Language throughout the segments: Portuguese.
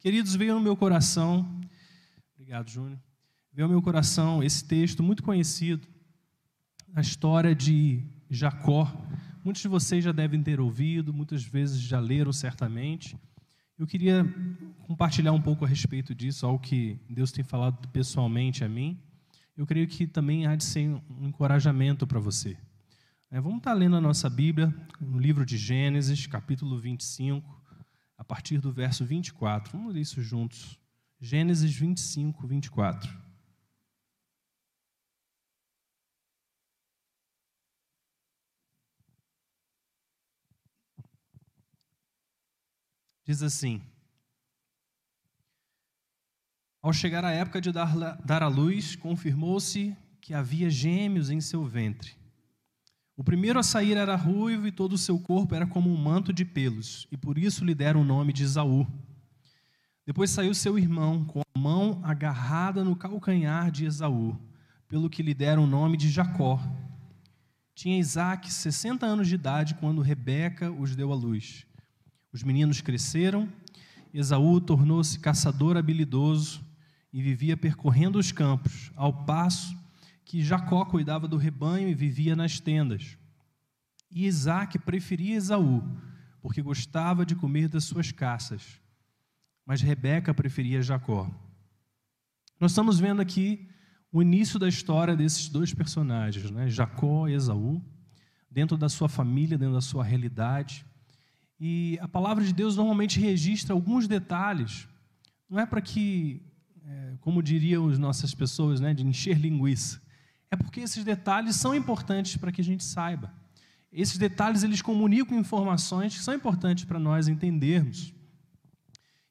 Queridos, veio no meu coração, obrigado, Júnior, veio ao meu coração esse texto muito conhecido, a história de Jacó. Muitos de vocês já devem ter ouvido, muitas vezes já leram certamente. Eu queria compartilhar um pouco a respeito disso, algo que Deus tem falado pessoalmente a mim. Eu creio que também há de ser um encorajamento para você. É, vamos estar lendo a nossa Bíblia, no livro de Gênesis, capítulo 25, a partir do verso 24. Vamos ler isso juntos. Gênesis 25, 24. Diz assim: Ao chegar a época de dar, dar à luz, confirmou-se que havia gêmeos em seu ventre. O primeiro a sair era ruivo e todo o seu corpo era como um manto de pelos, e por isso lhe deram o nome de Esaú. Depois saiu seu irmão, com a mão agarrada no calcanhar de Esaú, pelo que lhe deram o nome de Jacó. Tinha Isaac 60 anos de idade quando Rebeca os deu à luz. Os meninos cresceram, Esaú tornou-se caçador habilidoso e vivia percorrendo os campos, ao passo que Jacó cuidava do rebanho e vivia nas tendas. E Isaac preferia Esaú, porque gostava de comer das suas caças. Mas Rebeca preferia Jacó. Nós estamos vendo aqui o início da história desses dois personagens, né? Jacó e Esaú, dentro da sua família, dentro da sua realidade. E a palavra de Deus normalmente registra alguns detalhes, não é para que, é, como diriam as nossas pessoas, né, de encher linguiça é porque esses detalhes são importantes para que a gente saiba. Esses detalhes eles comunicam informações que são importantes para nós entendermos.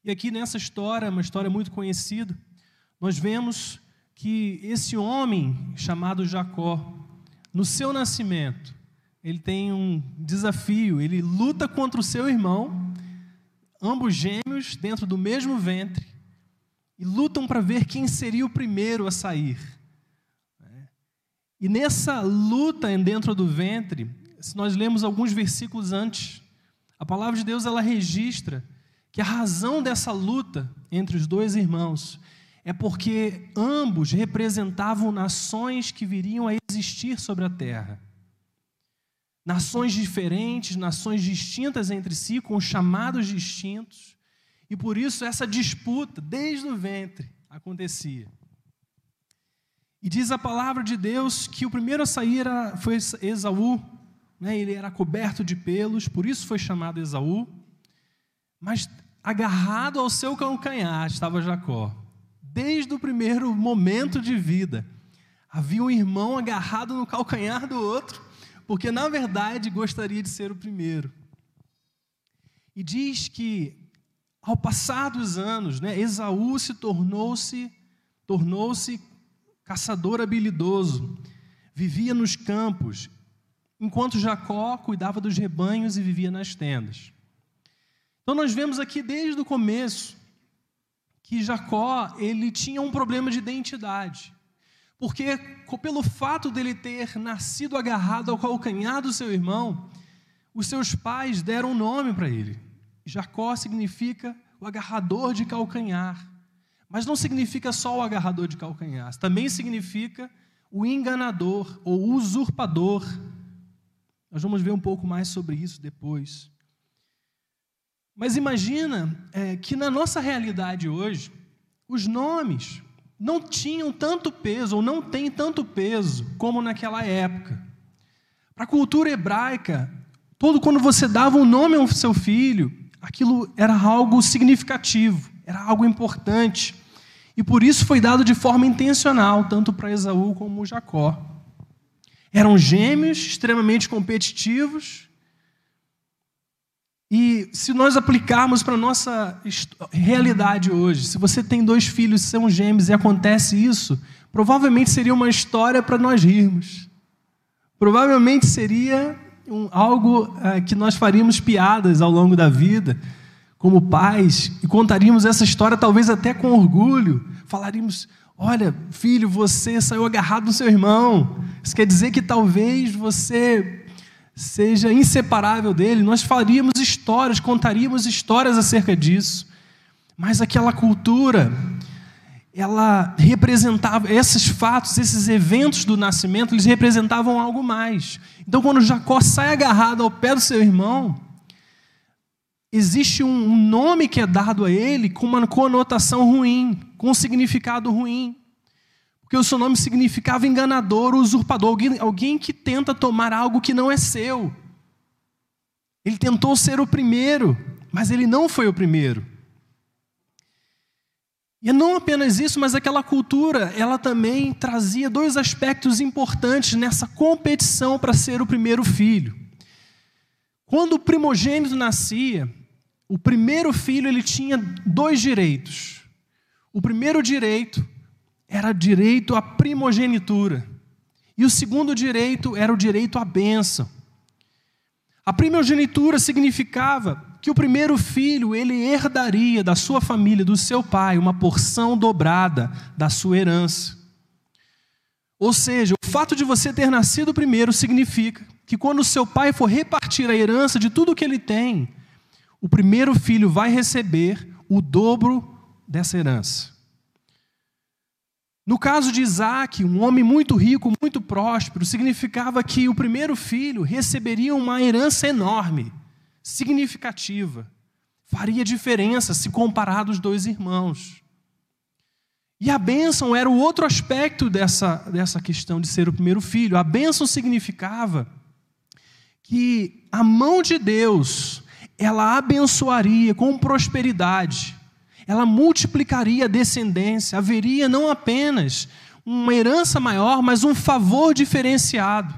E aqui nessa história, uma história muito conhecida, nós vemos que esse homem chamado Jacó, no seu nascimento, ele tem um desafio, ele luta contra o seu irmão, ambos gêmeos dentro do mesmo ventre, e lutam para ver quem seria o primeiro a sair. E nessa luta dentro do ventre, se nós lemos alguns versículos antes, a palavra de Deus ela registra que a razão dessa luta entre os dois irmãos é porque ambos representavam nações que viriam a existir sobre a terra. Nações diferentes, nações distintas entre si, com chamados distintos, e por isso essa disputa, desde o ventre, acontecia. E diz a palavra de Deus que o primeiro a sair era, foi Esaú, né? ele era coberto de pelos, por isso foi chamado Esaú. Mas agarrado ao seu calcanhar estava Jacó. Desde o primeiro momento de vida, havia um irmão agarrado no calcanhar do outro, porque na verdade gostaria de ser o primeiro. E diz que ao passar dos anos, né, Esaú se tornou-se tornou-se caçador habilidoso, vivia nos campos, enquanto Jacó cuidava dos rebanhos e vivia nas tendas. Então nós vemos aqui desde o começo que Jacó, ele tinha um problema de identidade. Porque pelo fato dele ter nascido agarrado ao calcanhar do seu irmão, os seus pais deram um nome para ele. Jacó significa o agarrador de calcanhar. Mas não significa só o agarrador de calcanhar, também significa o enganador ou usurpador. Nós vamos ver um pouco mais sobre isso depois. Mas imagina é, que na nossa realidade hoje, os nomes não tinham tanto peso, ou não têm tanto peso, como naquela época. Para a cultura hebraica, todo quando você dava um nome ao seu filho, aquilo era algo significativo era algo importante. E por isso foi dado de forma intencional, tanto para Esaú como Jacó. Eram gêmeos extremamente competitivos. E se nós aplicarmos para a nossa realidade hoje, se você tem dois filhos que são gêmeos e acontece isso, provavelmente seria uma história para nós rirmos. Provavelmente seria um, algo é, que nós faríamos piadas ao longo da vida como pais e contaríamos essa história talvez até com orgulho. Falaríamos: Olha, filho, você saiu agarrado no seu irmão. Isso quer dizer que talvez você seja inseparável dele. Nós faríamos histórias, contaríamos histórias acerca disso. Mas aquela cultura, ela representava, esses fatos, esses eventos do nascimento, eles representavam algo mais. Então, quando Jacó sai agarrado ao pé do seu irmão, existe um nome que é dado a ele com uma conotação ruim, com um significado ruim. Porque o seu nome significava enganador, usurpador, alguém, alguém que tenta tomar algo que não é seu. Ele tentou ser o primeiro, mas ele não foi o primeiro. E não apenas isso, mas aquela cultura, ela também trazia dois aspectos importantes nessa competição para ser o primeiro filho. Quando o primogênito nascia, o primeiro filho ele tinha dois direitos. O primeiro direito era direito à primogenitura. E o segundo direito era o direito à bênção. A primogenitura significava que o primeiro filho ele herdaria da sua família, do seu pai, uma porção dobrada da sua herança. Ou seja, o fato de você ter nascido primeiro significa que quando o seu pai for repartir a herança de tudo que ele tem, o primeiro filho vai receber o dobro dessa herança. No caso de Isaac, um homem muito rico, muito próspero, significava que o primeiro filho receberia uma herança enorme significativa, faria diferença se comparado os dois irmãos. E a bênção era o outro aspecto dessa, dessa questão de ser o primeiro filho. A bênção significava que a mão de Deus, ela abençoaria com prosperidade, ela multiplicaria a descendência, haveria não apenas uma herança maior, mas um favor diferenciado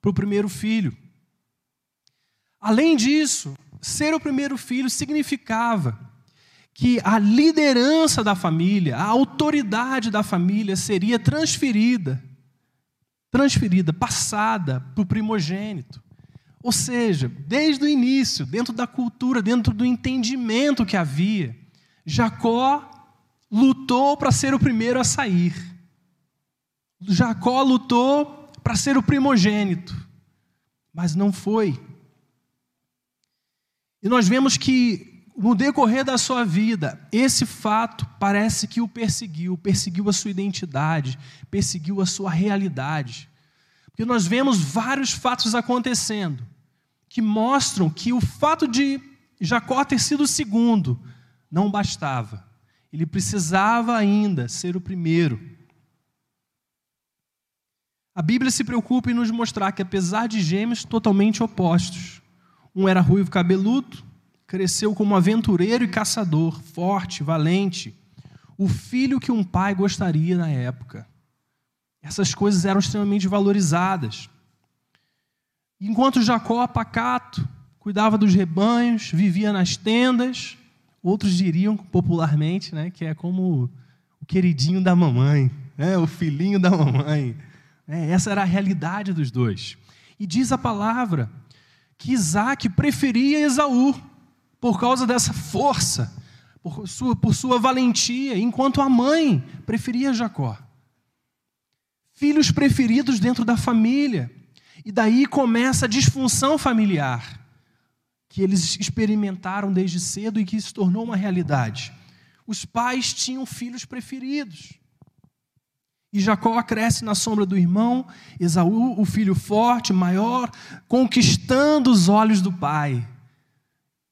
para o primeiro filho. Além disso, ser o primeiro filho significava que a liderança da família, a autoridade da família seria transferida, transferida, passada para o primogênito. Ou seja, desde o início, dentro da cultura, dentro do entendimento que havia, Jacó lutou para ser o primeiro a sair. Jacó lutou para ser o primogênito, mas não foi. E nós vemos que, no decorrer da sua vida, esse fato parece que o perseguiu, perseguiu a sua identidade, perseguiu a sua realidade. Porque nós vemos vários fatos acontecendo que mostram que o fato de Jacó ter sido o segundo não bastava. Ele precisava ainda ser o primeiro. A Bíblia se preocupa em nos mostrar que, apesar de gêmeos totalmente opostos, um era ruivo cabeludo, cresceu como aventureiro e caçador, forte, valente, o filho que um pai gostaria na época. Essas coisas eram extremamente valorizadas. Enquanto Jacó, pacato, cuidava dos rebanhos, vivia nas tendas, outros diriam popularmente né, que é como o queridinho da mamãe, né, o filhinho da mamãe. É, essa era a realidade dos dois. E diz a palavra que Isaac preferia Esaú por causa dessa força, por sua, por sua valentia, enquanto a mãe preferia Jacó. Filhos preferidos dentro da família. E daí começa a disfunção familiar, que eles experimentaram desde cedo e que se tornou uma realidade. Os pais tinham filhos preferidos. E Jacó cresce na sombra do irmão, Esaú, o filho forte, maior, conquistando os olhos do pai.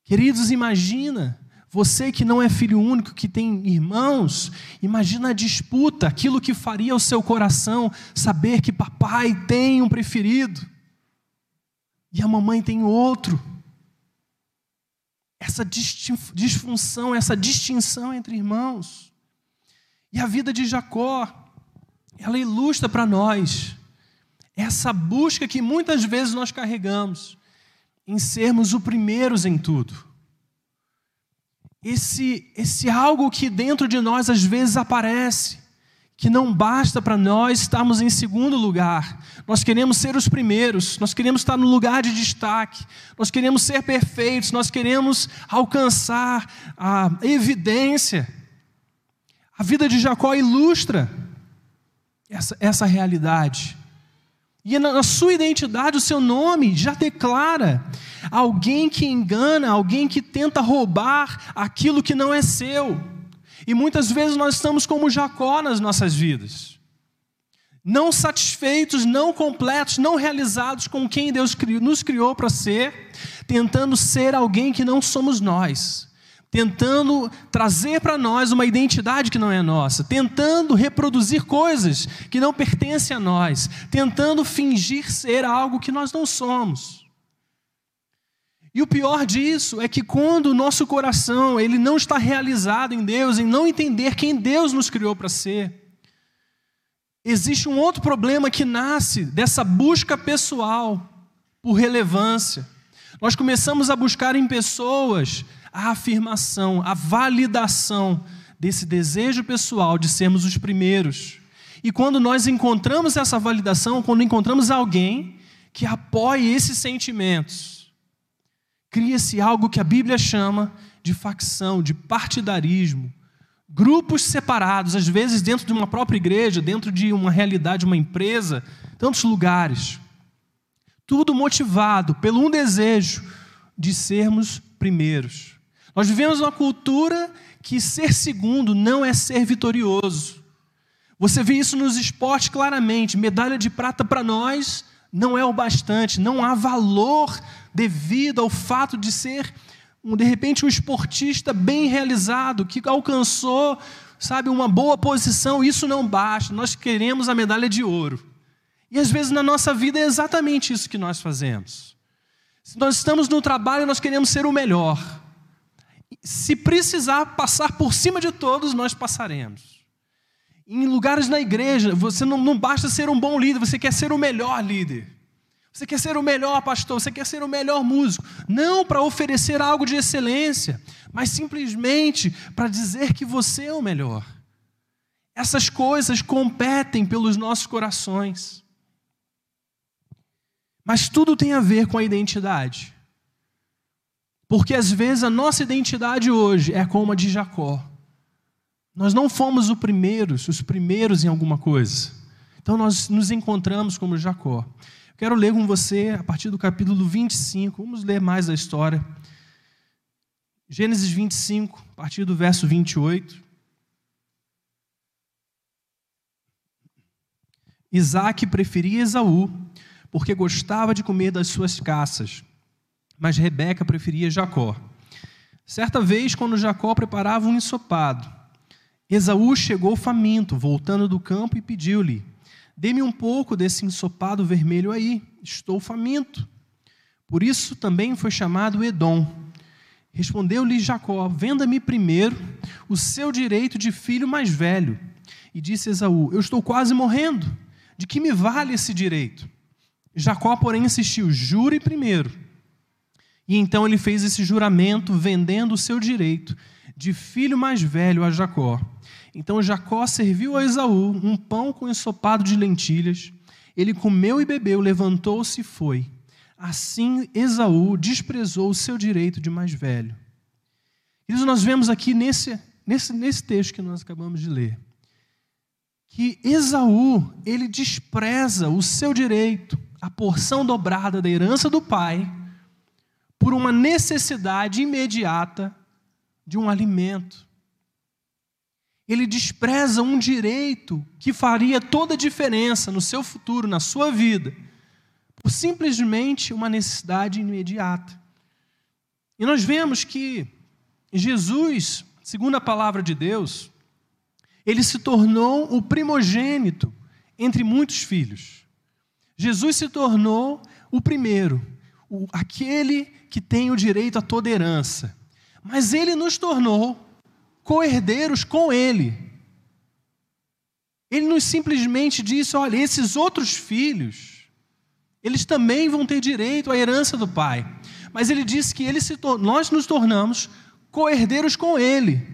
Queridos, imagina, você que não é filho único, que tem irmãos, imagina a disputa, aquilo que faria o seu coração saber que papai tem um preferido e a mamãe tem outro. Essa disfunção, essa distinção entre irmãos. E a vida de Jacó, ela ilustra para nós essa busca que muitas vezes nós carregamos em sermos os primeiros em tudo. Esse, esse algo que dentro de nós às vezes aparece, que não basta para nós estarmos em segundo lugar. Nós queremos ser os primeiros, nós queremos estar no lugar de destaque, nós queremos ser perfeitos, nós queremos alcançar a evidência. A vida de Jacó ilustra essa, essa realidade. E na sua identidade, o seu nome já declara alguém que engana, alguém que tenta roubar aquilo que não é seu. E muitas vezes nós estamos como Jacó nas nossas vidas. Não satisfeitos, não completos, não realizados com quem Deus nos criou para ser, tentando ser alguém que não somos nós tentando trazer para nós uma identidade que não é nossa, tentando reproduzir coisas que não pertencem a nós, tentando fingir ser algo que nós não somos. E o pior disso é que quando o nosso coração ele não está realizado em Deus, em não entender quem Deus nos criou para ser, existe um outro problema que nasce dessa busca pessoal por relevância. Nós começamos a buscar em pessoas a afirmação, a validação desse desejo pessoal de sermos os primeiros. E quando nós encontramos essa validação, quando encontramos alguém que apoie esses sentimentos, cria-se algo que a Bíblia chama de facção, de partidarismo. Grupos separados, às vezes dentro de uma própria igreja, dentro de uma realidade, uma empresa, tantos lugares. Tudo motivado pelo um desejo de sermos primeiros. Nós vivemos uma cultura que ser segundo não é ser vitorioso. Você vê isso nos esportes claramente. Medalha de prata para nós não é o bastante, não há valor devido ao fato de ser, um, de repente, um esportista bem realizado, que alcançou, sabe, uma boa posição. Isso não basta, nós queremos a medalha de ouro. E às vezes na nossa vida é exatamente isso que nós fazemos. Se nós estamos no trabalho, nós queremos ser o melhor se precisar passar por cima de todos, nós passaremos. Em lugares na igreja, você não, não basta ser um bom líder, você quer ser o melhor líder. Você quer ser o melhor pastor, você quer ser o melhor músico. Não para oferecer algo de excelência, mas simplesmente para dizer que você é o melhor. Essas coisas competem pelos nossos corações. Mas tudo tem a ver com a identidade. Porque às vezes a nossa identidade hoje é como a de Jacó. Nós não fomos os primeiros, os primeiros em alguma coisa. Então nós nos encontramos como Jacó. Quero ler com você a partir do capítulo 25. Vamos ler mais a história. Gênesis 25, a partir do verso 28. Isaac preferia Esaú, porque gostava de comer das suas caças mas Rebeca preferia Jacó. Certa vez, quando Jacó preparava um ensopado, Esaú chegou faminto, voltando do campo, e pediu-lhe: Dê-me um pouco desse ensopado vermelho aí, estou faminto. Por isso também foi chamado Edom. Respondeu-lhe Jacó: Venda-me primeiro o seu direito de filho mais velho. E disse Esaú: Eu estou quase morrendo. De que me vale esse direito? Jacó, porém, insistiu: Jure primeiro. E então ele fez esse juramento, vendendo o seu direito de filho mais velho a Jacó. Então Jacó serviu a Esaú um pão com ensopado de lentilhas. Ele comeu e bebeu, levantou-se e foi. Assim Esaú desprezou o seu direito de mais velho. Isso nós vemos aqui nesse, nesse, nesse texto que nós acabamos de ler. Que Esaú, ele despreza o seu direito, a porção dobrada da herança do pai, por uma necessidade imediata de um alimento. Ele despreza um direito que faria toda a diferença no seu futuro, na sua vida, por simplesmente uma necessidade imediata. E nós vemos que Jesus, segundo a palavra de Deus, ele se tornou o primogênito entre muitos filhos. Jesus se tornou o primeiro, o, aquele que tem o direito a toda herança. Mas ele nos tornou co-herdeiros com ele. Ele nos simplesmente disse: olha, esses outros filhos, eles também vão ter direito à herança do pai. Mas ele disse que ele se nós nos tornamos co-herdeiros com ele.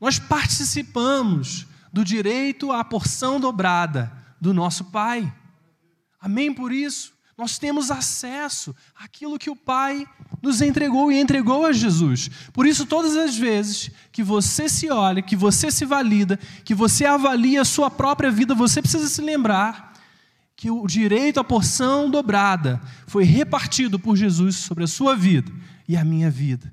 Nós participamos do direito à porção dobrada do nosso pai. Amém por isso? Nós temos acesso àquilo que o Pai nos entregou e entregou a Jesus. Por isso, todas as vezes que você se olha, que você se valida, que você avalia a sua própria vida, você precisa se lembrar que o direito à porção dobrada foi repartido por Jesus sobre a sua vida e a minha vida.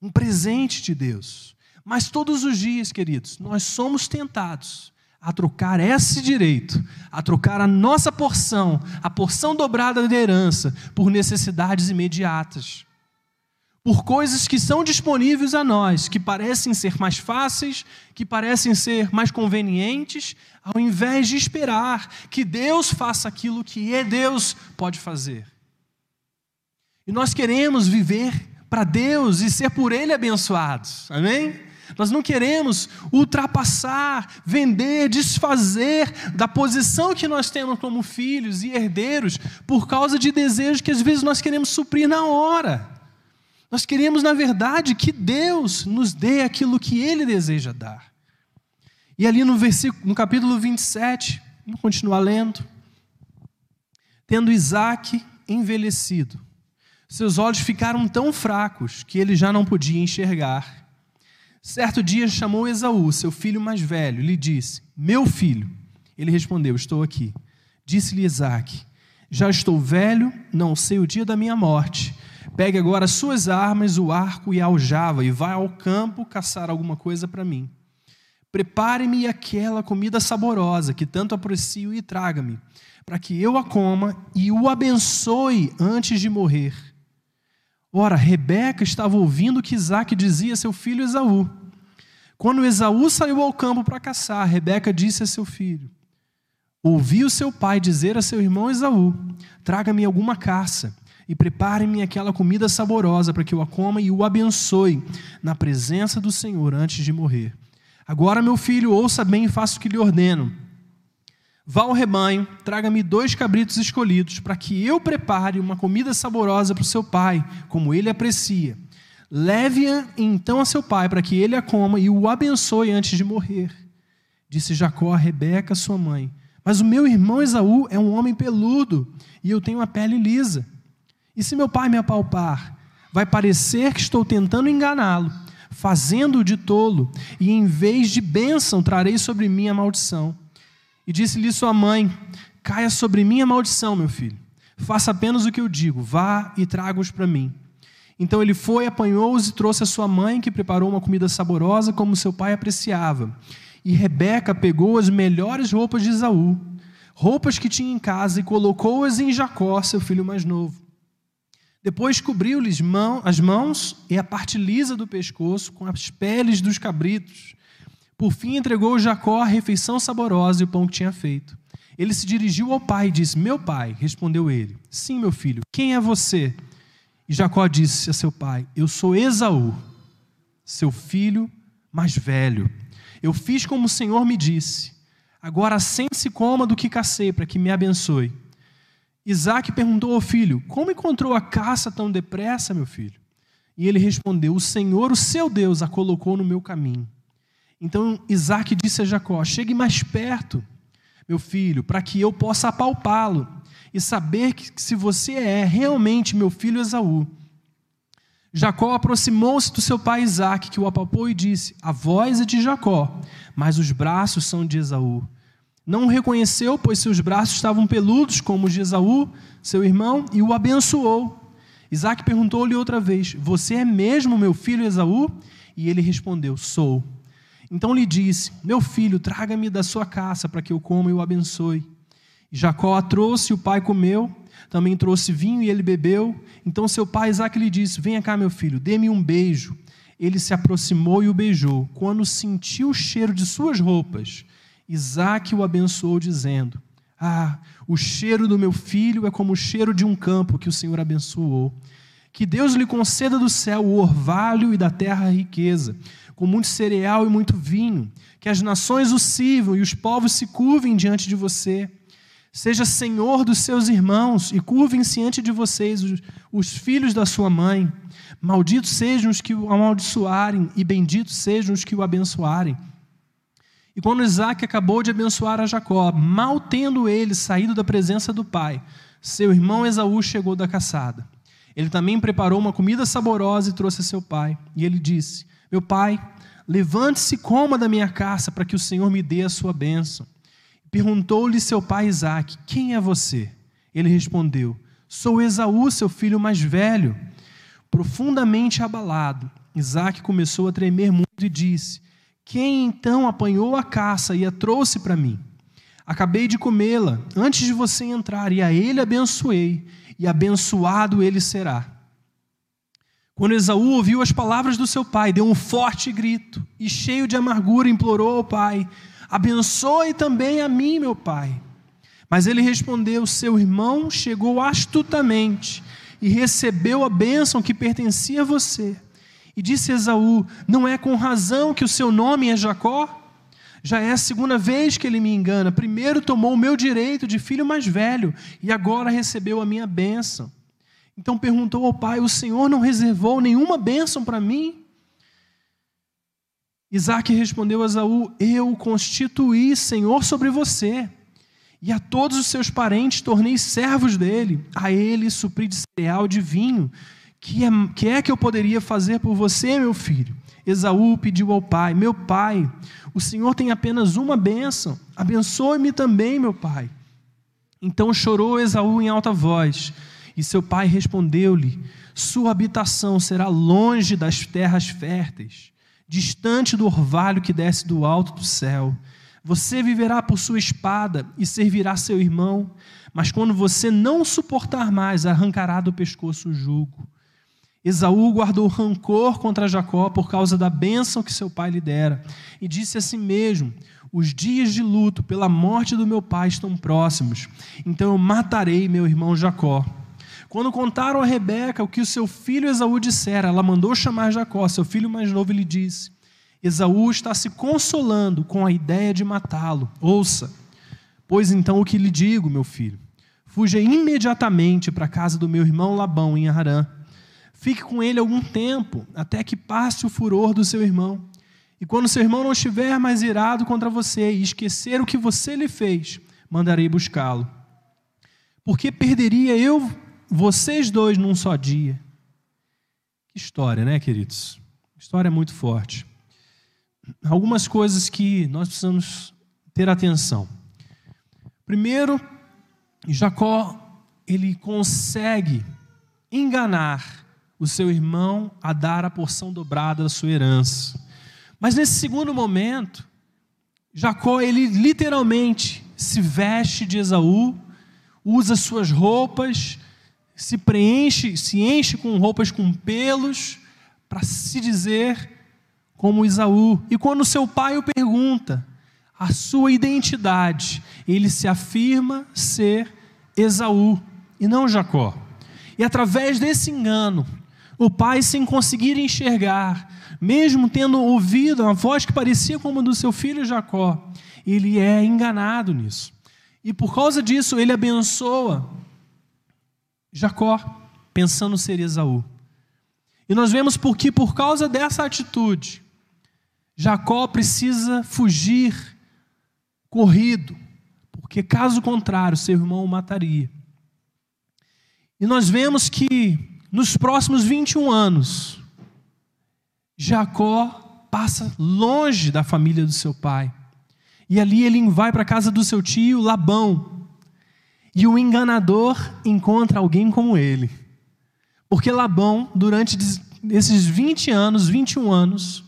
Um presente de Deus. Mas todos os dias, queridos, nós somos tentados a trocar esse direito, a trocar a nossa porção, a porção dobrada da herança, por necessidades imediatas por coisas que são disponíveis a nós, que parecem ser mais fáceis, que parecem ser mais convenientes, ao invés de esperar que Deus faça aquilo que é Deus pode fazer. E nós queremos viver para Deus e ser por Ele abençoados, amém? Nós não queremos ultrapassar, vender, desfazer da posição que nós temos como filhos e herdeiros por causa de desejos que às vezes nós queremos suprir na hora. Nós queremos, na verdade, que Deus nos dê aquilo que Ele deseja dar. E ali no, versículo, no capítulo 27, vamos continuar lendo. Tendo Isaac envelhecido, seus olhos ficaram tão fracos que ele já não podia enxergar. Certo dia chamou Esaú, seu filho mais velho, e lhe disse: Meu filho. Ele respondeu: Estou aqui. Disse-lhe Isaac: Já estou velho, não sei o dia da minha morte. Pegue agora suas armas, o arco e a aljava, e vá ao campo caçar alguma coisa para mim. Prepare-me aquela comida saborosa que tanto aprecio e traga-me, para que eu a coma e o abençoe antes de morrer. Ora, Rebeca estava ouvindo o que Isaac dizia a seu filho Esaú. Quando Esaú saiu ao campo para caçar, Rebeca disse a seu filho: Ouvi o seu pai dizer a seu irmão Esaú: Traga-me alguma caça e prepare-me aquela comida saborosa para que eu a coma e o abençoe na presença do Senhor antes de morrer. Agora, meu filho, ouça bem e faça o que lhe ordeno. Vá ao rebanho, traga-me dois cabritos escolhidos, para que eu prepare uma comida saborosa para o seu pai, como ele aprecia. Leve-a então a seu pai, para que ele a coma e o abençoe antes de morrer. Disse Jacó a Rebeca, sua mãe: Mas o meu irmão Esaú é um homem peludo, e eu tenho a pele lisa. E se meu pai me apalpar, vai parecer que estou tentando enganá-lo, fazendo-o de tolo, e em vez de bênção trarei sobre mim a maldição. E disse-lhe sua mãe: Caia sobre mim a maldição, meu filho. Faça apenas o que eu digo, vá e traga-os para mim. Então ele foi, apanhou-os e trouxe a sua mãe, que preparou uma comida saborosa, como seu pai apreciava. E Rebeca pegou as melhores roupas de Esaú, roupas que tinha em casa, e colocou-as em Jacó, seu filho mais novo. Depois cobriu-lhes as mãos e a parte lisa do pescoço com as peles dos cabritos. Por fim, entregou Jacó a refeição saborosa e o pão que tinha feito. Ele se dirigiu ao pai e disse: Meu pai, respondeu ele. Sim, meu filho, quem é você? E Jacó disse a seu pai: Eu sou Esaú, seu filho mais velho. Eu fiz como o Senhor me disse. Agora sente-se coma do que cacei, para que me abençoe. Isaac perguntou ao filho: Como encontrou a caça tão depressa, meu filho? E ele respondeu: O Senhor, o seu Deus, a colocou no meu caminho. Então Isaac disse a Jacó: Chegue mais perto, meu filho, para que eu possa apalpá-lo e saber que se você é realmente meu filho Esaú. Jacó aproximou-se do seu pai Isaac, que o apalpou e disse: A voz é de Jacó, mas os braços são de Esaú. Não o reconheceu, pois seus braços estavam peludos, como os de Esaú, seu irmão, e o abençoou. Isaac perguntou-lhe outra vez: Você é mesmo meu filho Esaú? E ele respondeu: Sou. Então lhe disse: Meu filho, traga-me da sua caça para que eu coma e o abençoe. E Jacó a trouxe, o pai comeu, também trouxe vinho e ele bebeu. Então seu pai Isaac lhe disse: Venha cá, meu filho, dê-me um beijo. Ele se aproximou e o beijou. Quando sentiu o cheiro de suas roupas, Isaac o abençoou, dizendo: Ah, o cheiro do meu filho é como o cheiro de um campo que o Senhor abençoou. Que Deus lhe conceda do céu o orvalho e da terra a riqueza, com muito cereal e muito vinho. Que as nações o sirvam e os povos se curvem diante de você. Seja senhor dos seus irmãos e curvem-se diante de vocês os, os filhos da sua mãe. Malditos sejam os que o amaldiçoarem e benditos sejam os que o abençoarem. E quando Isaac acabou de abençoar a Jacó, mal tendo ele saído da presença do pai, seu irmão Esaú chegou da caçada. Ele também preparou uma comida saborosa e trouxe a seu pai. E ele disse: Meu pai, levante-se e coma da minha caça, para que o Senhor me dê a sua bênção. perguntou-lhe seu pai Isaque: Quem é você? Ele respondeu: Sou Esaú, seu filho mais velho. Profundamente abalado, Isaque começou a tremer muito e disse: Quem então apanhou a caça e a trouxe para mim? Acabei de comê-la antes de você entrar, e a ele abençoei, e abençoado ele será. Quando Esaú ouviu as palavras do seu pai, deu um forte grito e, cheio de amargura, implorou ao pai: Abençoe também a mim, meu pai. Mas ele respondeu: Seu irmão chegou astutamente e recebeu a bênção que pertencia a você. E disse Esaú: Não é com razão que o seu nome é Jacó? Já é a segunda vez que ele me engana. Primeiro tomou o meu direito de filho mais velho e agora recebeu a minha bênção. Então perguntou ao pai: O senhor não reservou nenhuma bênção para mim? Isaac respondeu a Esaú: Eu o constituí senhor sobre você e a todos os seus parentes tornei servos dele. A ele supri de cereal, de vinho. Que é, que é que eu poderia fazer por você, meu filho? Esaú pediu ao pai: Meu pai, o Senhor tem apenas uma bênção. Abençoe-me também, meu pai. Então chorou Esaú em alta voz. E seu pai respondeu-lhe: Sua habitação será longe das terras férteis, distante do orvalho que desce do alto do céu. Você viverá por sua espada e servirá seu irmão, mas quando você não suportar mais, arrancará do pescoço o jugo. Esaú guardou rancor contra Jacó por causa da bênção que seu pai lhe dera, e disse a si mesmo: Os dias de luto pela morte do meu pai estão próximos, então eu matarei meu irmão Jacó. Quando contaram a Rebeca o que o seu filho Esaú dissera, ela mandou chamar Jacó, seu filho mais novo, e lhe disse: Esaú está se consolando com a ideia de matá-lo. Ouça, pois então o que lhe digo, meu filho? Fuja imediatamente para a casa do meu irmão Labão, em Harã. Fique com ele algum tempo, até que passe o furor do seu irmão. E quando seu irmão não estiver mais irado contra você e esquecer o que você lhe fez, mandarei buscá-lo. Porque perderia eu vocês dois num só dia? Que história, né, queridos? História muito forte algumas coisas que nós precisamos ter atenção. Primeiro, Jacó ele consegue enganar o seu irmão a dar a porção dobrada da sua herança. Mas nesse segundo momento, Jacó ele literalmente se veste de Esaú, usa suas roupas, se preenche, se enche com roupas com pelos para se dizer como Isaú. E quando seu pai o pergunta, a sua identidade, ele se afirma ser Esaú e não Jacó. E através desse engano, o pai, sem conseguir enxergar, mesmo tendo ouvido uma voz que parecia como a do seu filho Jacó, ele é enganado nisso. E por causa disso, ele abençoa Jacó, pensando ser Esaú. E nós vemos porque, por causa dessa atitude, Jacó precisa fugir corrido, porque caso contrário, seu irmão o mataria. E nós vemos que nos próximos 21 anos, Jacó passa longe da família do seu pai. E ali ele vai para a casa do seu tio Labão. E o enganador encontra alguém como ele. Porque Labão, durante esses 20 anos, 21 anos,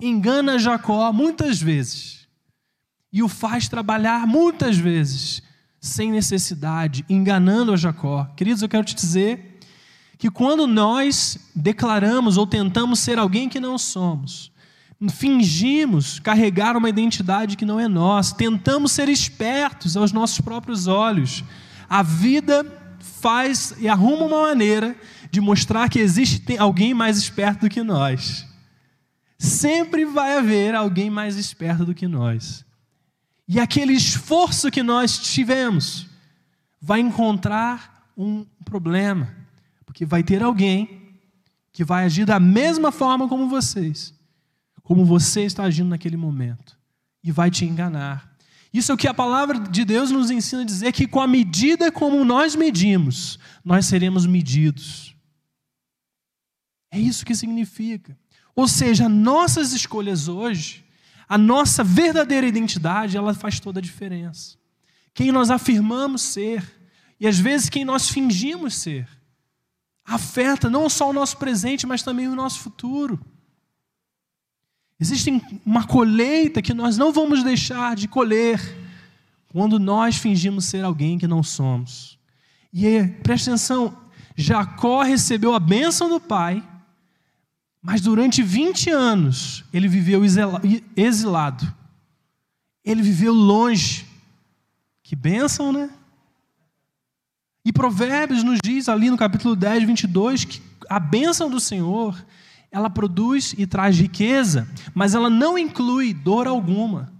engana Jacó muitas vezes e o faz trabalhar muitas vezes sem necessidade, enganando a Jacó. Queridos, eu quero te dizer que quando nós declaramos ou tentamos ser alguém que não somos, fingimos carregar uma identidade que não é nossa, tentamos ser espertos aos nossos próprios olhos, a vida faz e arruma uma maneira de mostrar que existe alguém mais esperto do que nós. Sempre vai haver alguém mais esperto do que nós. E aquele esforço que nós tivemos vai encontrar um problema, porque vai ter alguém que vai agir da mesma forma como vocês, como você está agindo naquele momento, e vai te enganar. Isso é o que a palavra de Deus nos ensina a dizer: que com a medida como nós medimos, nós seremos medidos. É isso que significa. Ou seja, nossas escolhas hoje, a nossa verdadeira identidade, ela faz toda a diferença. quem nós afirmamos ser e às vezes quem nós fingimos ser. Afeta não só o nosso presente, mas também o nosso futuro. Existe uma colheita que nós não vamos deixar de colher quando nós fingimos ser alguém que não somos. E preste atenção, Jacó recebeu a bênção do pai, mas durante 20 anos ele viveu exilado. Ele viveu longe. Que bênção, né? E Provérbios nos diz ali no capítulo 10, 22, que a bênção do Senhor, ela produz e traz riqueza, mas ela não inclui dor alguma.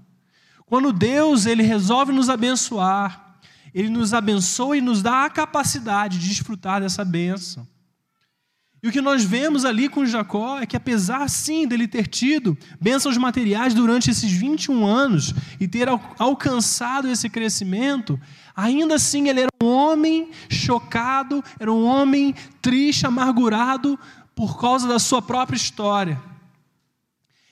Quando Deus ele resolve nos abençoar, ele nos abençoa e nos dá a capacidade de desfrutar dessa bênção. E o que nós vemos ali com Jacó é que, apesar sim dele ter tido bênçãos materiais durante esses 21 anos e ter alcançado esse crescimento, ainda assim ele era homem chocado, era um homem triste, amargurado por causa da sua própria história.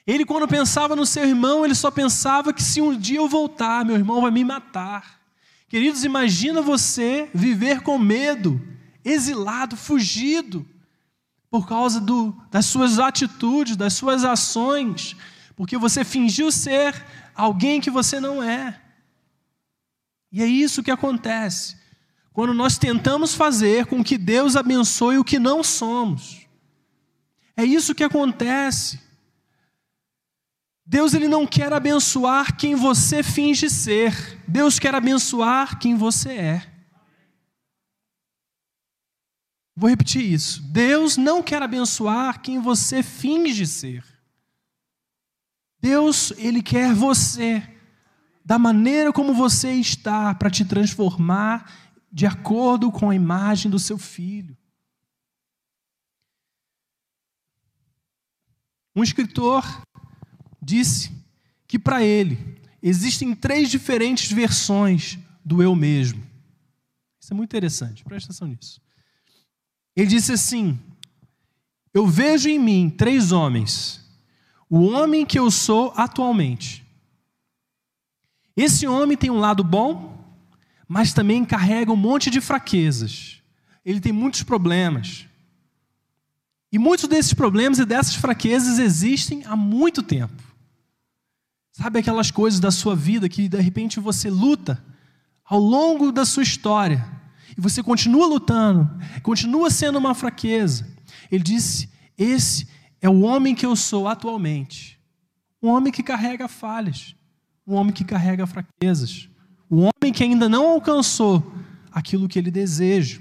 Ele, quando pensava no seu irmão, ele só pensava que se um dia eu voltar, meu irmão vai me matar. Queridos, imagina você viver com medo, exilado, fugido por causa do, das suas atitudes, das suas ações, porque você fingiu ser alguém que você não é. E é isso que acontece quando nós tentamos fazer com que Deus abençoe o que não somos. É isso que acontece. Deus ele não quer abençoar quem você finge ser. Deus quer abençoar quem você é. Vou repetir isso. Deus não quer abençoar quem você finge ser. Deus, ele quer você da maneira como você está para te transformar de acordo com a imagem do seu filho. Um escritor disse que para ele existem três diferentes versões do eu mesmo. Isso é muito interessante, presta atenção nisso. Ele disse assim: Eu vejo em mim três homens. O homem que eu sou atualmente. Esse homem tem um lado bom, mas também carrega um monte de fraquezas. Ele tem muitos problemas. E muitos desses problemas e dessas fraquezas existem há muito tempo. Sabe aquelas coisas da sua vida que de repente você luta ao longo da sua história e você continua lutando, continua sendo uma fraqueza. Ele disse: Esse é o homem que eu sou atualmente. Um homem que carrega falhas, um homem que carrega fraquezas, um homem que ainda não alcançou aquilo que ele deseja.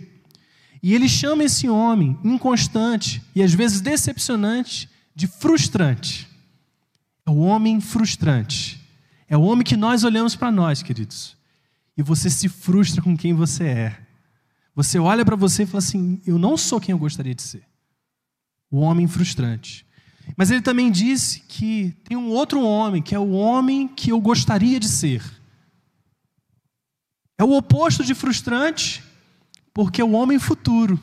E ele chama esse homem inconstante e às vezes decepcionante de frustrante. É o homem frustrante. É o homem que nós olhamos para nós, queridos. E você se frustra com quem você é. Você olha para você e fala assim: Eu não sou quem eu gostaria de ser. O homem frustrante. Mas ele também disse que tem um outro homem, que é o homem que eu gostaria de ser. É o oposto de frustrante, porque é o homem futuro.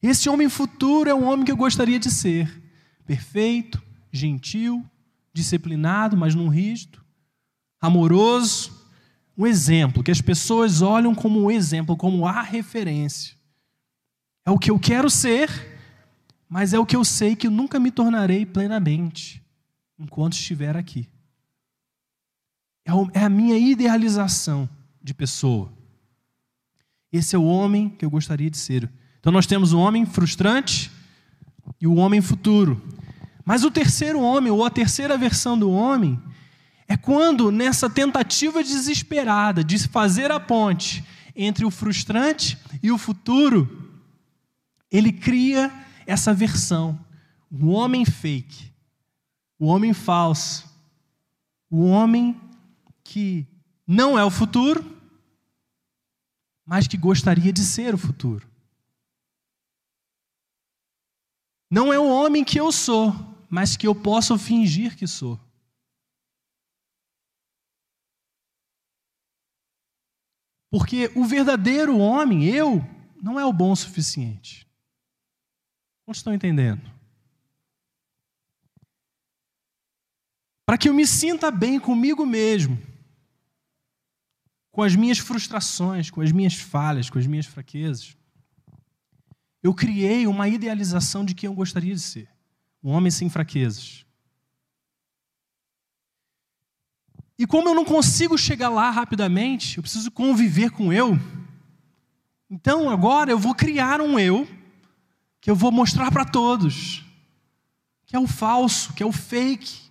Esse homem futuro é o homem que eu gostaria de ser. Perfeito, gentil, disciplinado, mas não rígido, amoroso, um exemplo, que as pessoas olham como um exemplo, como a referência. É o que eu quero ser, mas é o que eu sei que nunca me tornarei plenamente enquanto estiver aqui. É, é a minha idealização de pessoa. Esse é o homem que eu gostaria de ser. Então nós temos o homem frustrante e o homem futuro. Mas o terceiro homem, ou a terceira versão do homem, é quando, nessa tentativa desesperada de fazer a ponte entre o frustrante e o futuro, ele cria essa versão, o homem fake, o homem falso, o homem que não é o futuro, mas que gostaria de ser o futuro. Não é o homem que eu sou, mas que eu posso fingir que sou. Porque o verdadeiro homem, eu, não é o bom o suficiente. Não estão entendendo? Para que eu me sinta bem comigo mesmo, com as minhas frustrações, com as minhas falhas, com as minhas fraquezas, eu criei uma idealização de quem eu gostaria de ser. Um homem sem fraquezas. E como eu não consigo chegar lá rapidamente, eu preciso conviver com eu. Então agora eu vou criar um eu que eu vou mostrar para todos, que é o falso, que é o fake.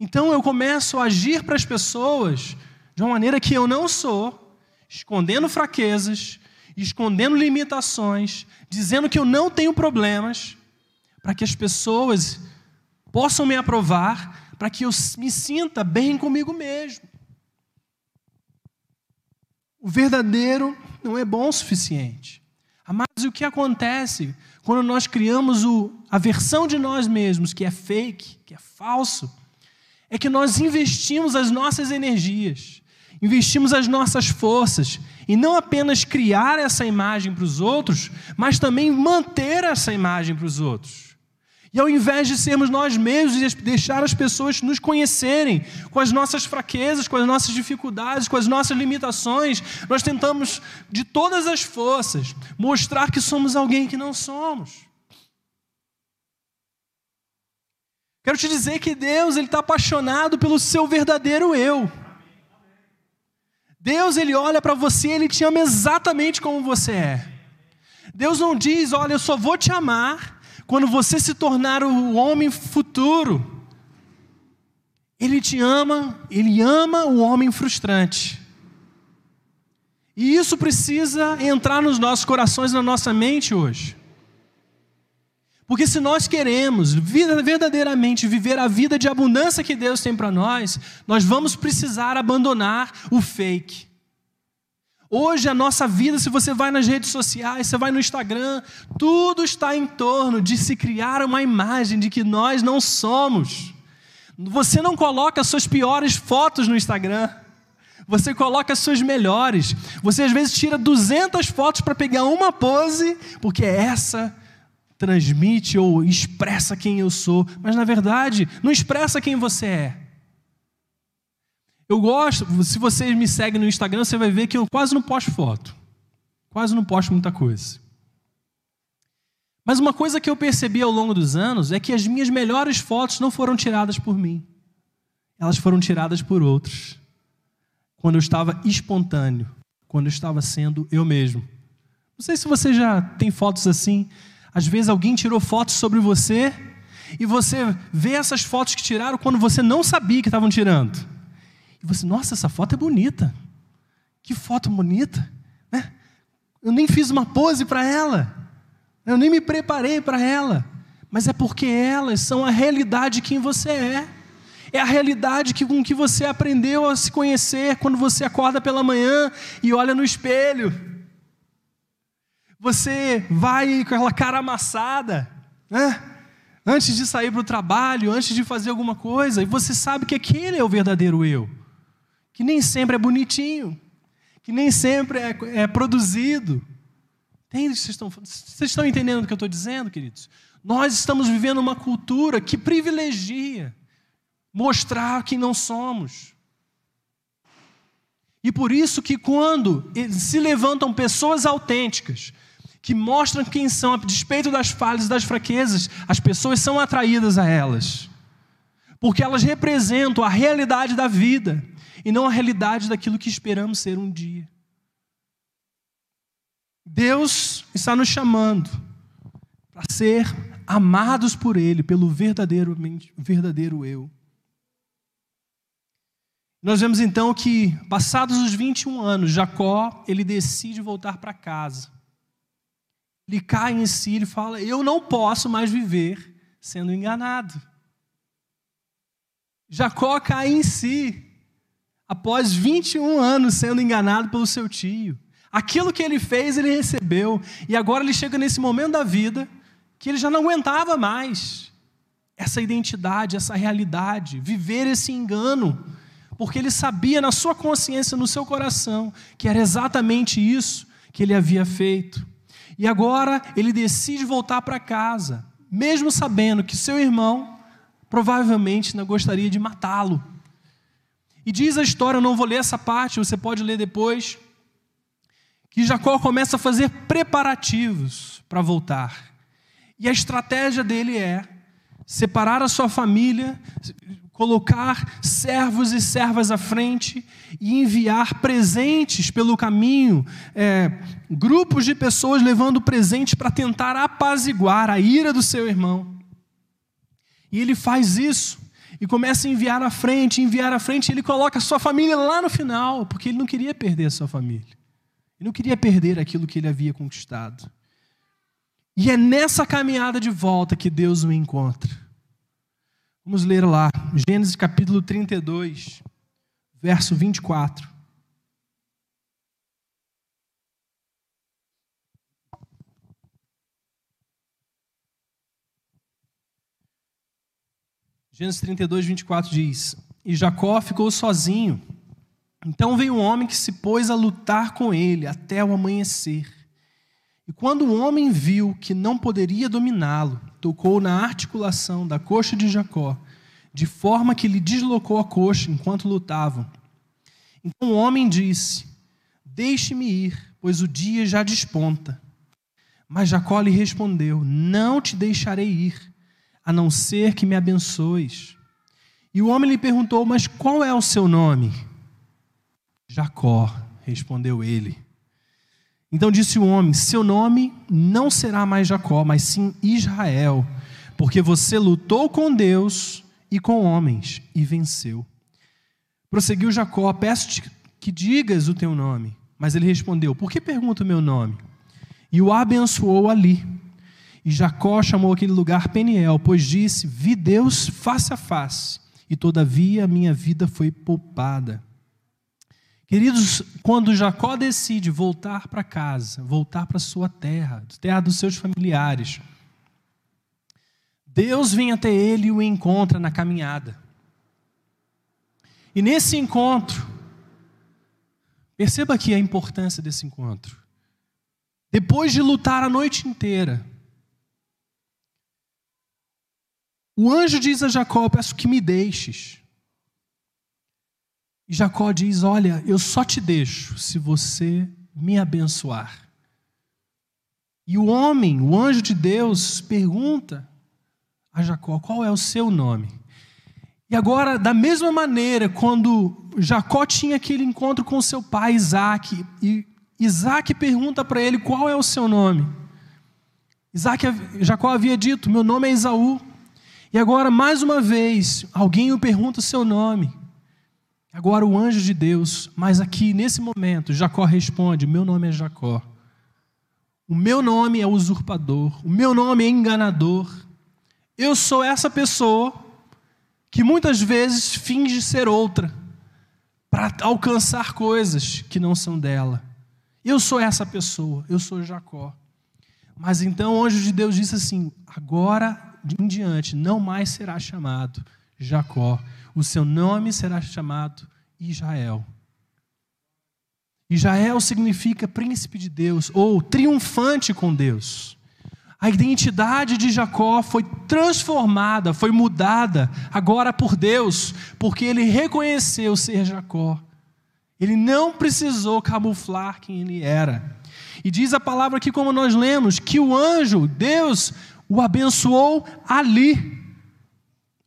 Então eu começo a agir para as pessoas de uma maneira que eu não sou, escondendo fraquezas, escondendo limitações, dizendo que eu não tenho problemas, para que as pessoas possam me aprovar, para que eu me sinta bem comigo mesmo. O verdadeiro não é bom o suficiente. Mas o que acontece quando nós criamos o, a versão de nós mesmos que é fake, que é falso, é que nós investimos as nossas energias, investimos as nossas forças e não apenas criar essa imagem para os outros, mas também manter essa imagem para os outros. E ao invés de sermos nós mesmos e deixar as pessoas nos conhecerem com as nossas fraquezas, com as nossas dificuldades, com as nossas limitações, nós tentamos de todas as forças mostrar que somos alguém que não somos. Quero te dizer que Deus está apaixonado pelo seu verdadeiro eu. Deus ele olha para você, ele te ama exatamente como você é. Deus não diz, olha, eu só vou te amar quando você se tornar o homem futuro. Ele te ama, ele ama o homem frustrante. E isso precisa entrar nos nossos corações, na nossa mente hoje. Porque se nós queremos verdadeiramente viver a vida de abundância que Deus tem para nós, nós vamos precisar abandonar o fake. Hoje a nossa vida, se você vai nas redes sociais, você vai no Instagram, tudo está em torno de se criar uma imagem de que nós não somos. Você não coloca as suas piores fotos no Instagram. Você coloca as suas melhores. Você às vezes tira 200 fotos para pegar uma pose, porque é essa transmite ou expressa quem eu sou, mas na verdade não expressa quem você é. Eu gosto, se você me segue no Instagram, você vai ver que eu quase não posto foto. Quase não posto muita coisa. Mas uma coisa que eu percebi ao longo dos anos é que as minhas melhores fotos não foram tiradas por mim. Elas foram tiradas por outros. Quando eu estava espontâneo, quando eu estava sendo eu mesmo. Não sei se você já tem fotos assim, às vezes alguém tirou fotos sobre você e você vê essas fotos que tiraram quando você não sabia que estavam tirando. E você, nossa, essa foto é bonita. Que foto bonita, né? Eu nem fiz uma pose para ela. Eu nem me preparei para ela. Mas é porque elas são a realidade de quem você é. É a realidade que, com que você aprendeu a se conhecer quando você acorda pela manhã e olha no espelho. Você vai com aquela cara amassada, né? Antes de sair para o trabalho, antes de fazer alguma coisa, e você sabe que aquele é o verdadeiro eu, que nem sempre é bonitinho, que nem sempre é, é produzido. Entende? Vocês estão, vocês estão entendendo o que eu estou dizendo, queridos? Nós estamos vivendo uma cultura que privilegia mostrar que não somos. E por isso que quando se levantam pessoas autênticas, que mostram quem são, a despeito das falhas e das fraquezas, as pessoas são atraídas a elas. Porque elas representam a realidade da vida e não a realidade daquilo que esperamos ser um dia. Deus está nos chamando para ser amados por Ele, pelo verdadeiro, verdadeiro eu. Nós vemos então que, passados os 21 anos, Jacó ele decide voltar para casa ele cai em si, ele fala: Eu não posso mais viver sendo enganado. Jacó cai em si, após 21 anos sendo enganado pelo seu tio. Aquilo que ele fez, ele recebeu, e agora ele chega nesse momento da vida que ele já não aguentava mais essa identidade, essa realidade, viver esse engano, porque ele sabia na sua consciência, no seu coração, que era exatamente isso que ele havia feito. E agora ele decide voltar para casa, mesmo sabendo que seu irmão provavelmente não gostaria de matá-lo. E diz a história, eu não vou ler essa parte, você pode ler depois, que Jacó começa a fazer preparativos para voltar. E a estratégia dele é separar a sua família, colocar servos e servas à frente e enviar presentes pelo caminho, é, grupos de pessoas levando presentes para tentar apaziguar a ira do seu irmão. E ele faz isso e começa a enviar à frente, enviar à frente, e ele coloca a sua família lá no final, porque ele não queria perder a sua família. Ele não queria perder aquilo que ele havia conquistado. E é nessa caminhada de volta que Deus o encontra. Vamos ler lá, Gênesis capítulo 32, verso 24. Gênesis 32, 24 diz: E Jacó ficou sozinho. Então veio um homem que se pôs a lutar com ele até o amanhecer. E quando o homem viu que não poderia dominá-lo, tocou na articulação da coxa de Jacó, de forma que lhe deslocou a coxa enquanto lutavam. Então o homem disse: Deixe-me ir, pois o dia já desponta. Mas Jacó lhe respondeu: Não te deixarei ir, a não ser que me abençoes. E o homem lhe perguntou: Mas qual é o seu nome? Jacó, respondeu ele. Então disse o homem: Seu nome não será mais Jacó, mas sim Israel, porque você lutou com Deus e com homens e venceu. Prosseguiu Jacó: Peço-te que digas o teu nome. Mas ele respondeu: Por que pergunta o meu nome? E o abençoou ali. E Jacó chamou aquele lugar Peniel, pois disse: Vi Deus face a face, e todavia a minha vida foi poupada. Queridos, quando Jacó decide voltar para casa, voltar para sua terra, terra dos seus familiares, Deus vem até ele e o encontra na caminhada. E nesse encontro, perceba aqui a importância desse encontro. Depois de lutar a noite inteira, o anjo diz a Jacó: Peço que me deixes. E Jacó diz: Olha, eu só te deixo se você me abençoar. E o homem, o anjo de Deus, pergunta a Jacó: Qual é o seu nome? E agora, da mesma maneira, quando Jacó tinha aquele encontro com seu pai Isaac, e Isaac pergunta para ele qual é o seu nome. Isaac, Jacó havia dito: Meu nome é Esaú. E agora, mais uma vez, alguém o pergunta o seu nome. Agora o anjo de Deus, mas aqui nesse momento, Jacó responde: Meu nome é Jacó. O meu nome é usurpador. O meu nome é enganador. Eu sou essa pessoa que muitas vezes finge ser outra para alcançar coisas que não são dela. Eu sou essa pessoa, eu sou Jacó. Mas então o anjo de Deus disse assim: agora em diante não mais será chamado Jacó, o seu nome será chamado Israel. Israel significa príncipe de Deus ou triunfante com Deus. A identidade de Jacó foi transformada, foi mudada agora por Deus, porque ele reconheceu ser Jacó. Ele não precisou camuflar quem ele era. E diz a palavra aqui, como nós lemos, que o anjo, Deus, o abençoou ali.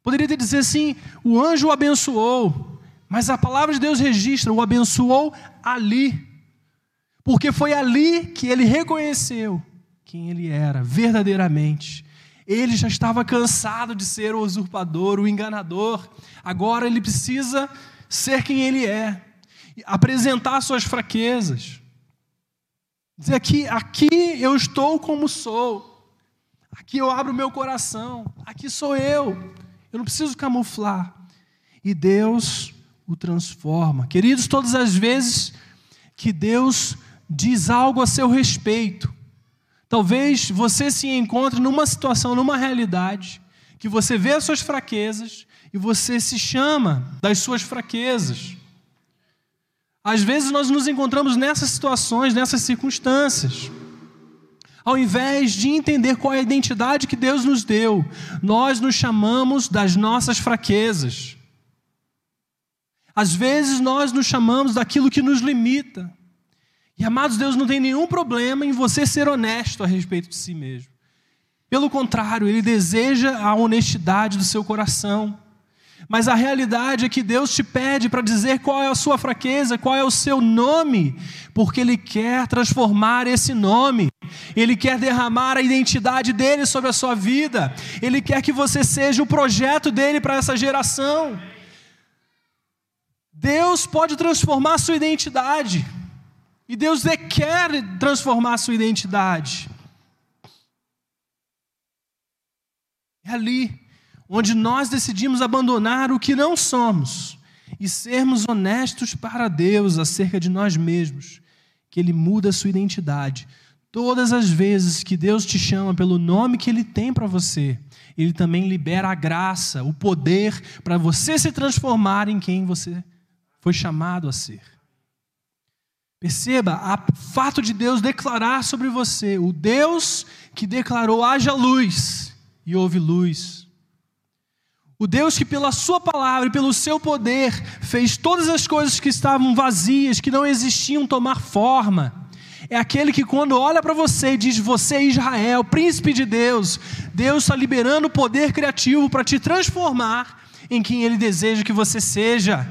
Poderia ter dizer assim: o anjo o abençoou, mas a palavra de Deus registra, o abençoou ali, porque foi ali que ele reconheceu quem ele era verdadeiramente. Ele já estava cansado de ser o usurpador, o enganador, agora ele precisa ser quem ele é, apresentar suas fraquezas, dizer que aqui eu estou como sou, aqui eu abro meu coração, aqui sou eu. Eu não preciso camuflar. E Deus o transforma. Queridos, todas as vezes que Deus diz algo a seu respeito, talvez você se encontre numa situação, numa realidade, que você vê as suas fraquezas e você se chama das suas fraquezas. Às vezes nós nos encontramos nessas situações, nessas circunstâncias. Ao invés de entender qual é a identidade que Deus nos deu, nós nos chamamos das nossas fraquezas. Às vezes nós nos chamamos daquilo que nos limita. E amados, Deus não tem nenhum problema em você ser honesto a respeito de si mesmo. Pelo contrário, Ele deseja a honestidade do seu coração. Mas a realidade é que Deus te pede para dizer qual é a sua fraqueza, qual é o seu nome, porque Ele quer transformar esse nome, Ele quer derramar a identidade dele sobre a sua vida, Ele quer que você seja o projeto dele para essa geração. Deus pode transformar a sua identidade, e Deus quer transformar a sua identidade. É ali onde nós decidimos abandonar o que não somos e sermos honestos para Deus acerca de nós mesmos, que Ele muda a sua identidade. Todas as vezes que Deus te chama pelo nome que Ele tem para você, Ele também libera a graça, o poder para você se transformar em quem você foi chamado a ser. Perceba, o fato de Deus declarar sobre você, o Deus que declarou haja luz e houve luz. O Deus que, pela Sua palavra e pelo seu poder, fez todas as coisas que estavam vazias, que não existiam, tomar forma. É aquele que, quando olha para você e diz: Você é Israel, príncipe de Deus, Deus está liberando o poder criativo para te transformar em quem Ele deseja que você seja.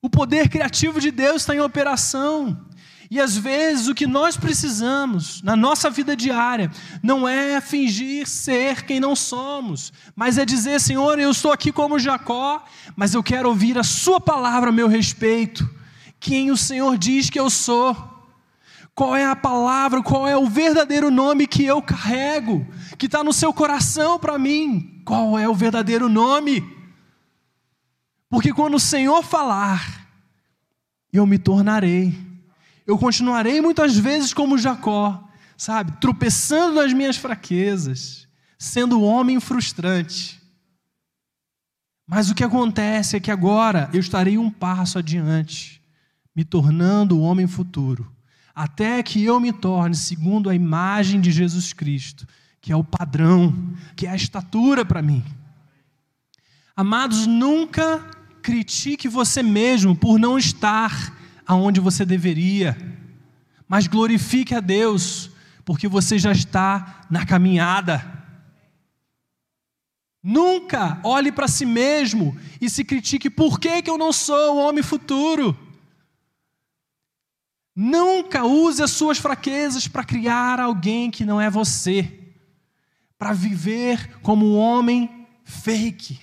O poder criativo de Deus está em operação. E às vezes o que nós precisamos na nossa vida diária não é fingir ser quem não somos, mas é dizer: Senhor, eu estou aqui como Jacó, mas eu quero ouvir a Sua palavra a meu respeito. Quem o Senhor diz que eu sou? Qual é a palavra, qual é o verdadeiro nome que eu carrego, que está no seu coração para mim? Qual é o verdadeiro nome? Porque quando o Senhor falar, eu me tornarei eu continuarei muitas vezes como Jacó, sabe, tropeçando nas minhas fraquezas, sendo um homem frustrante. Mas o que acontece é que agora eu estarei um passo adiante, me tornando o homem futuro, até que eu me torne segundo a imagem de Jesus Cristo, que é o padrão, que é a estatura para mim. Amados, nunca critique você mesmo por não estar aonde você deveria, mas glorifique a Deus, porque você já está na caminhada. Nunca olhe para si mesmo e se critique por que, que eu não sou o homem futuro. Nunca use as suas fraquezas para criar alguém que não é você, para viver como um homem fake.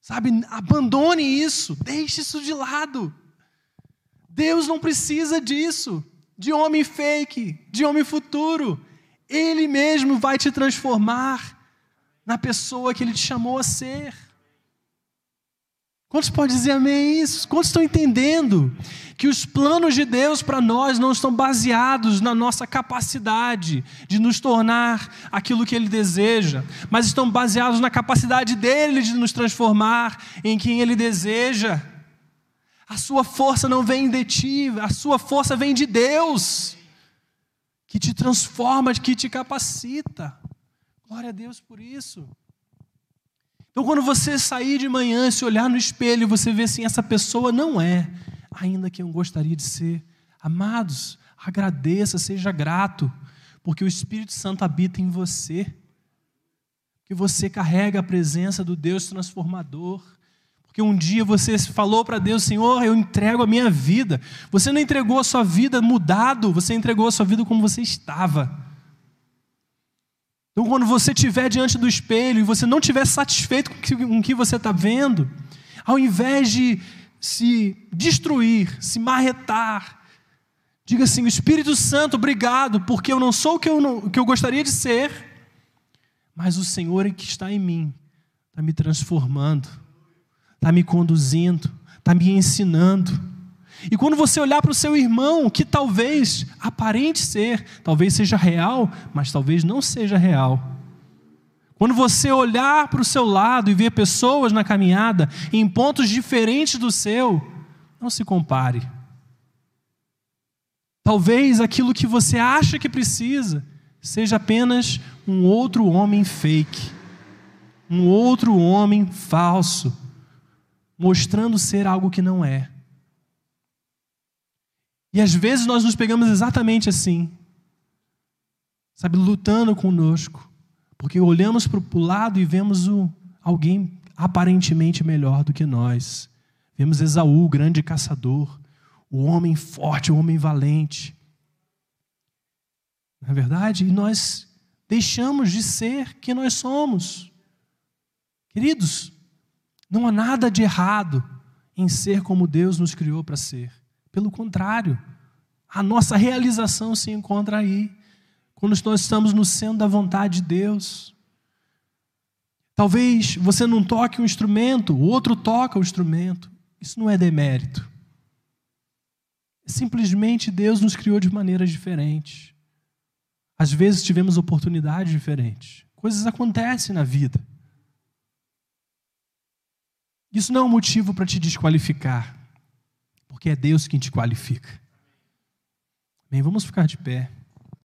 Sabe, abandone isso, deixe isso de lado. Deus não precisa disso, de homem fake, de homem futuro. Ele mesmo vai te transformar na pessoa que ele te chamou a ser. Quantos podem dizer amém isso? Quantos estão entendendo que os planos de Deus para nós não estão baseados na nossa capacidade de nos tornar aquilo que Ele deseja, mas estão baseados na capacidade dele de nos transformar em quem Ele deseja? A sua força não vem de ti, a sua força vem de Deus, que te transforma, que te capacita. Glória a Deus por isso. Então, quando você sair de manhã, se olhar no espelho, você vê assim: essa pessoa não é, ainda que eu gostaria de ser. Amados, agradeça, seja grato, porque o Espírito Santo habita em você, que você carrega a presença do Deus transformador. Porque um dia você falou para Deus, Senhor, eu entrego a minha vida. Você não entregou a sua vida mudado, você entregou a sua vida como você estava. Então, quando você estiver diante do espelho e você não estiver satisfeito com o que você está vendo, ao invés de se destruir, se marretar, diga assim: Espírito Santo, obrigado, porque eu não sou o que eu, não, o que eu gostaria de ser, mas o Senhor é que está em mim, está me transformando está me conduzindo, está me ensinando. E quando você olhar para o seu irmão, que talvez aparente ser, talvez seja real, mas talvez não seja real. Quando você olhar para o seu lado e ver pessoas na caminhada em pontos diferentes do seu, não se compare. Talvez aquilo que você acha que precisa seja apenas um outro homem fake, um outro homem falso mostrando ser algo que não é. E às vezes nós nos pegamos exatamente assim, sabe, lutando conosco, porque olhamos para o lado e vemos o, alguém aparentemente melhor do que nós. Vemos Esaú, o grande caçador, o homem forte, o homem valente. Na é verdade, e nós deixamos de ser quem nós somos. Queridos, não há nada de errado em ser como Deus nos criou para ser. Pelo contrário, a nossa realização se encontra aí, quando nós estamos no centro da vontade de Deus. Talvez você não toque um instrumento, o outro toca o instrumento. Isso não é demérito. Simplesmente Deus nos criou de maneiras diferentes. Às vezes tivemos oportunidades diferentes. Coisas acontecem na vida. Isso não é um motivo para te desqualificar, porque é Deus quem te qualifica. Bem, vamos ficar de pé.